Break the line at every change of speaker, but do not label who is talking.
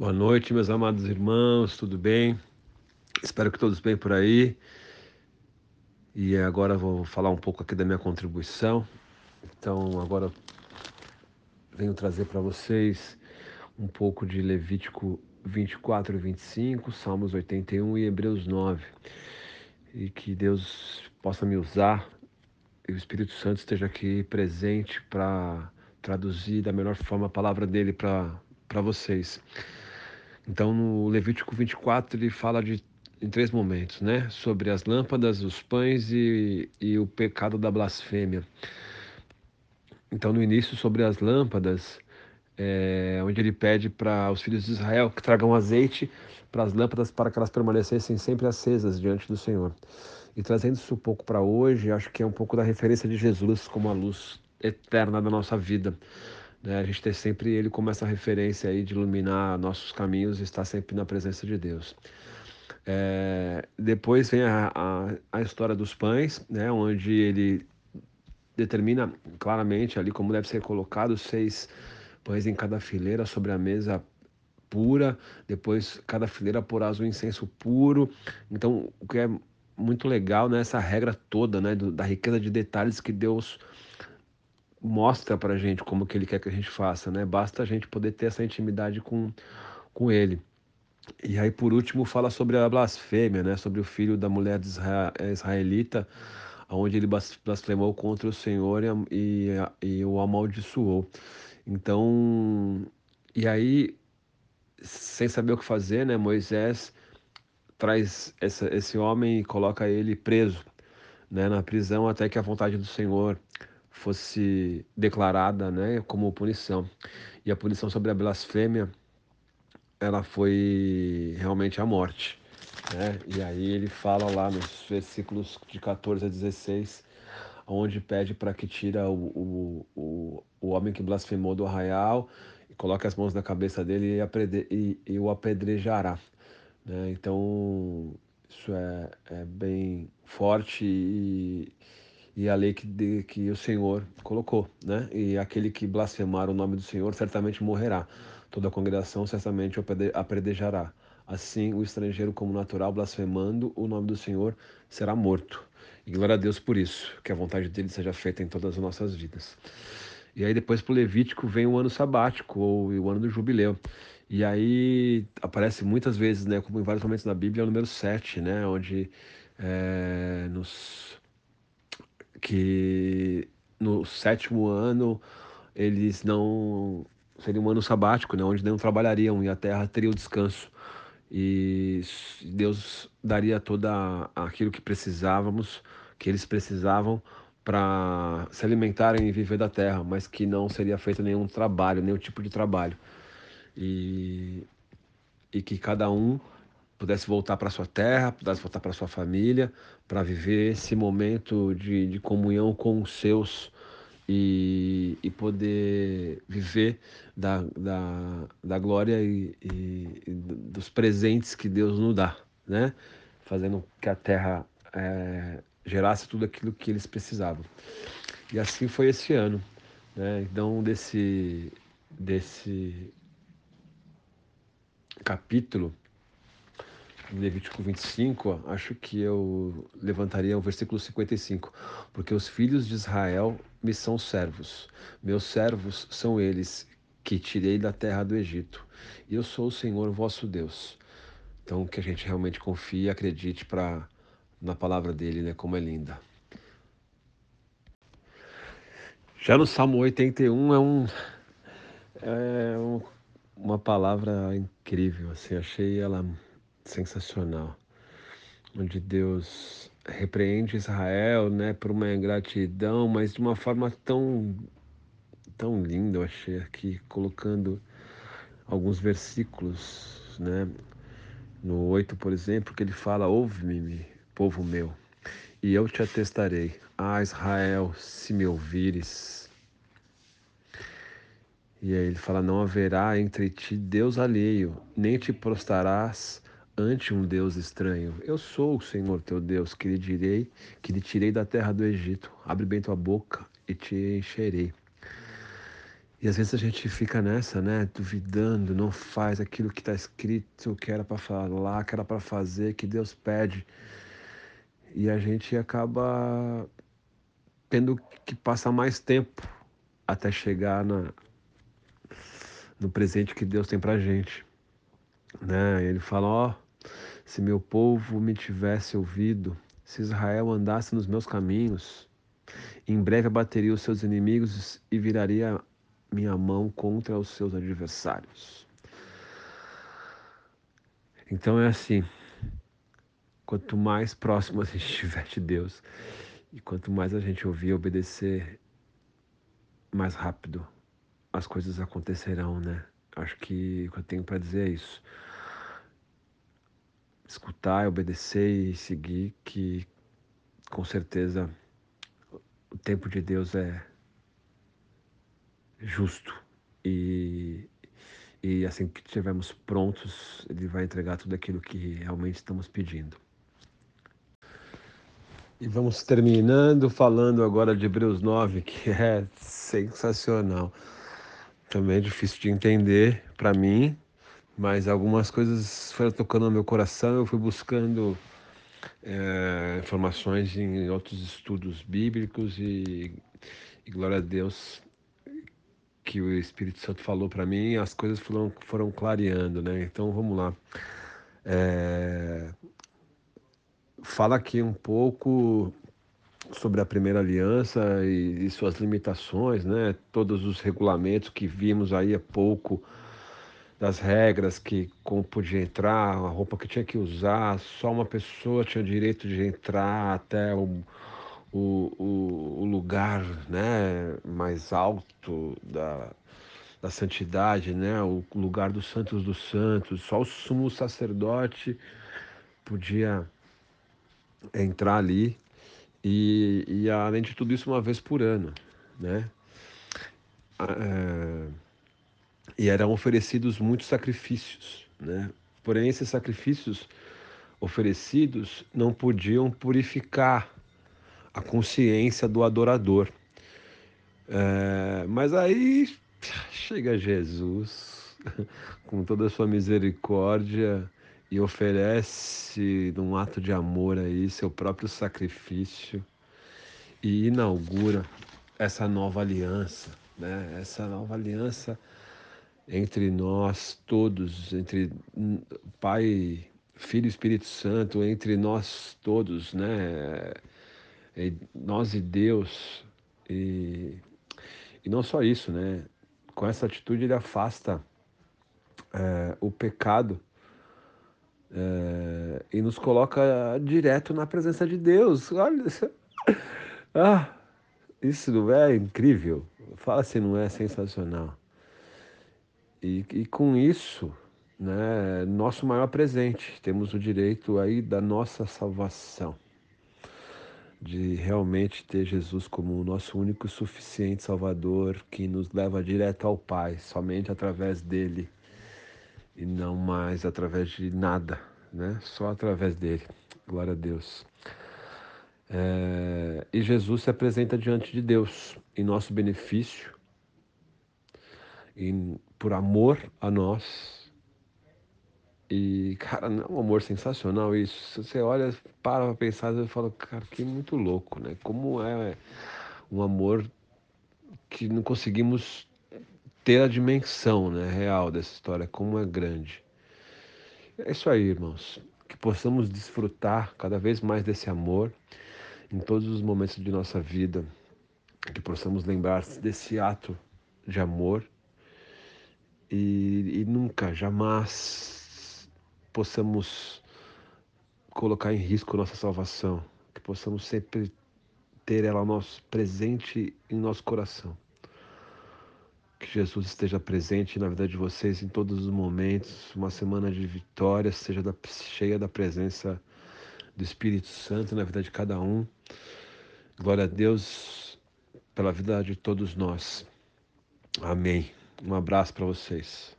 Boa noite, meus amados irmãos, tudo bem? Espero que todos bem por aí. E agora vou falar um pouco aqui da minha contribuição. Então, agora venho trazer para vocês um pouco de Levítico 24 e 25, Salmos 81 e Hebreus 9. E que Deus possa me usar e o Espírito Santo esteja aqui presente para traduzir da melhor forma a palavra dele para vocês. Então, no Levítico 24, ele fala de, em três momentos, né? Sobre as lâmpadas, os pães e, e o pecado da blasfêmia. Então, no início, sobre as lâmpadas, é, onde ele pede para os filhos de Israel que tragam azeite para as lâmpadas para que elas permanecessem sempre acesas diante do Senhor. E trazendo isso um pouco para hoje, acho que é um pouco da referência de Jesus como a luz eterna da nossa vida. Né? A gente ter sempre ele como essa referência aí de iluminar nossos caminhos e estar sempre na presença de Deus. É, depois vem a, a, a, história dos pães, né? onde ele determina claramente ali como deve ser colocado seis pães em cada fileira sobre a mesa pura, depois cada fileira porás um incenso puro. Então, o que é muito legal, né? Essa regra toda, né? da riqueza de detalhes que Deus mostra para gente como que ele quer que a gente faça, né? Basta a gente poder ter essa intimidade com, com ele. E aí, por último, fala sobre a blasfêmia, né? Sobre o filho da mulher eh, israelita, onde ele blasfemou contra o Senhor e, e, e o amaldiçoou. Então, e aí, sem saber o que fazer, né? Moisés traz essa, esse homem e coloca ele preso, né? Na prisão até que a vontade do Senhor fosse declarada né, como punição. E a punição sobre a blasfêmia, ela foi realmente a morte. Né? E aí ele fala lá nos versículos de 14 a 16, onde pede para que tira o, o, o, o homem que blasfemou do arraial e coloque as mãos na cabeça dele e, e, e o apedrejará. Né? Então, isso é, é bem forte e, e a lei que, de, que o Senhor colocou, né? E aquele que blasfemar o nome do Senhor certamente morrerá. Toda a congregação certamente o apredejará. Assim, o estrangeiro como natural, blasfemando o nome do Senhor, será morto. E glória a Deus por isso, que a vontade dele seja feita em todas as nossas vidas. E aí depois para o Levítico vem o ano sabático, ou o ano do jubileu. E aí aparece muitas vezes, né, como em vários momentos na Bíblia, é o número 7, né, onde é, nos que no sétimo ano eles não seria um ano sabático, né, onde não trabalhariam e a terra teria o descanso e Deus daria toda aquilo que precisávamos, que eles precisavam para se alimentarem e viver da terra, mas que não seria feito nenhum trabalho, nenhum tipo de trabalho. E, e que cada um pudesse voltar para sua terra, pudesse voltar para sua família, para viver esse momento de, de comunhão com os seus e, e poder viver da, da, da glória e, e, e, dos presentes que Deus nos dá, né? Fazendo que a terra é, gerasse tudo aquilo que eles precisavam. E assim foi esse ano, né? Então desse desse capítulo Levítico 25, acho que eu levantaria o versículo 55, porque os filhos de Israel me são servos, meus servos são eles que tirei da terra do Egito, e eu sou o Senhor vosso Deus. Então que a gente realmente confie e acredite para na palavra dele, né, como é linda. Já no Salmo 81 é um é um, uma palavra incrível, assim, achei ela sensacional, onde Deus repreende Israel, né, por uma ingratidão, mas de uma forma tão tão linda, eu achei aqui colocando alguns versículos, né, no 8, por exemplo, que ele fala: "Ouve-me, povo meu, e eu te atestarei. Ah, Israel, se me ouvires, e aí ele fala: Não haverá entre ti Deus alheio, nem te prostrarás ante um Deus estranho. Eu sou o Senhor teu Deus, que lhe direi, que lhe tirei da terra do Egito. Abre bem tua boca e te encherei. E às vezes a gente fica nessa, né? Duvidando, não faz aquilo que está escrito, que era para falar, que era para fazer, que Deus pede. E a gente acaba tendo que passar mais tempo até chegar na, no presente que Deus tem pra gente. Né? Ele fala: Ó, se meu povo me tivesse ouvido, se Israel andasse nos meus caminhos, em breve abateria os seus inimigos e viraria minha mão contra os seus adversários. Então é assim, quanto mais próximo a gente estiver de Deus e quanto mais a gente ouvir e obedecer, mais rápido as coisas acontecerão, né? Acho que o que eu tenho para dizer é isso. Escutar, obedecer e seguir, que com certeza o tempo de Deus é justo e, e assim que estivermos prontos, Ele vai entregar tudo aquilo que realmente estamos pedindo. E vamos terminando falando agora de Hebreus 9, que é sensacional. Também é difícil de entender para mim, mas algumas coisas foram tocando no meu coração. Eu fui buscando é, informações em outros estudos bíblicos e, e glória a Deus que o Espírito Santo falou para mim, as coisas foram, foram clareando, né? Então vamos lá. É... Fala aqui um pouco sobre a primeira aliança e, e, suas limitações, né? Todos os regulamentos que vimos aí há pouco, das regras que como podia entrar, a roupa que tinha que usar, só uma pessoa tinha direito de entrar até o o, o, o lugar né, mais alto da, da santidade, né, o lugar dos santos dos santos. Só o sumo sacerdote podia entrar ali e, e além de tudo isso uma vez por ano, né? É, e eram oferecidos muitos sacrifícios, né? Porém esses sacrifícios oferecidos não podiam purificar a consciência do adorador. É, mas aí chega Jesus com toda a sua misericórdia e oferece num ato de amor aí seu próprio sacrifício e inaugura essa nova aliança, né? Essa nova aliança entre nós todos, entre Pai, Filho e Espírito Santo, entre nós todos, né? é nós e Deus. E, e não só isso, né? Com essa atitude ele afasta é, o pecado é, e nos coloca direto na presença de Deus. Olha, ah, isso não é incrível? Fala se não é sensacional. E, e com isso, né, nosso maior presente, temos o direito aí da nossa salvação de realmente ter Jesus como o nosso único e suficiente Salvador que nos leva direto ao Pai, somente através dele e não mais através de nada, né? Só através dele. Glória a Deus. É... e Jesus se apresenta diante de Deus em nosso benefício, e por amor a nós, e, cara, não é um amor sensacional isso. Você olha, para pra pensar e fala, cara, que muito louco, né? Como é um amor que não conseguimos ter a dimensão né, real dessa história, como é grande. É isso aí, irmãos. Que possamos desfrutar cada vez mais desse amor em todos os momentos de nossa vida. Que possamos lembrar desse ato de amor e, e nunca, jamais possamos colocar em risco nossa salvação, que possamos sempre ter ela nosso presente em nosso coração. Que Jesus esteja presente na vida de vocês em todos os momentos. Uma semana de vitória seja da, cheia da presença do Espírito Santo na vida de cada um. Glória a Deus pela vida de todos nós. Amém. Um abraço para vocês.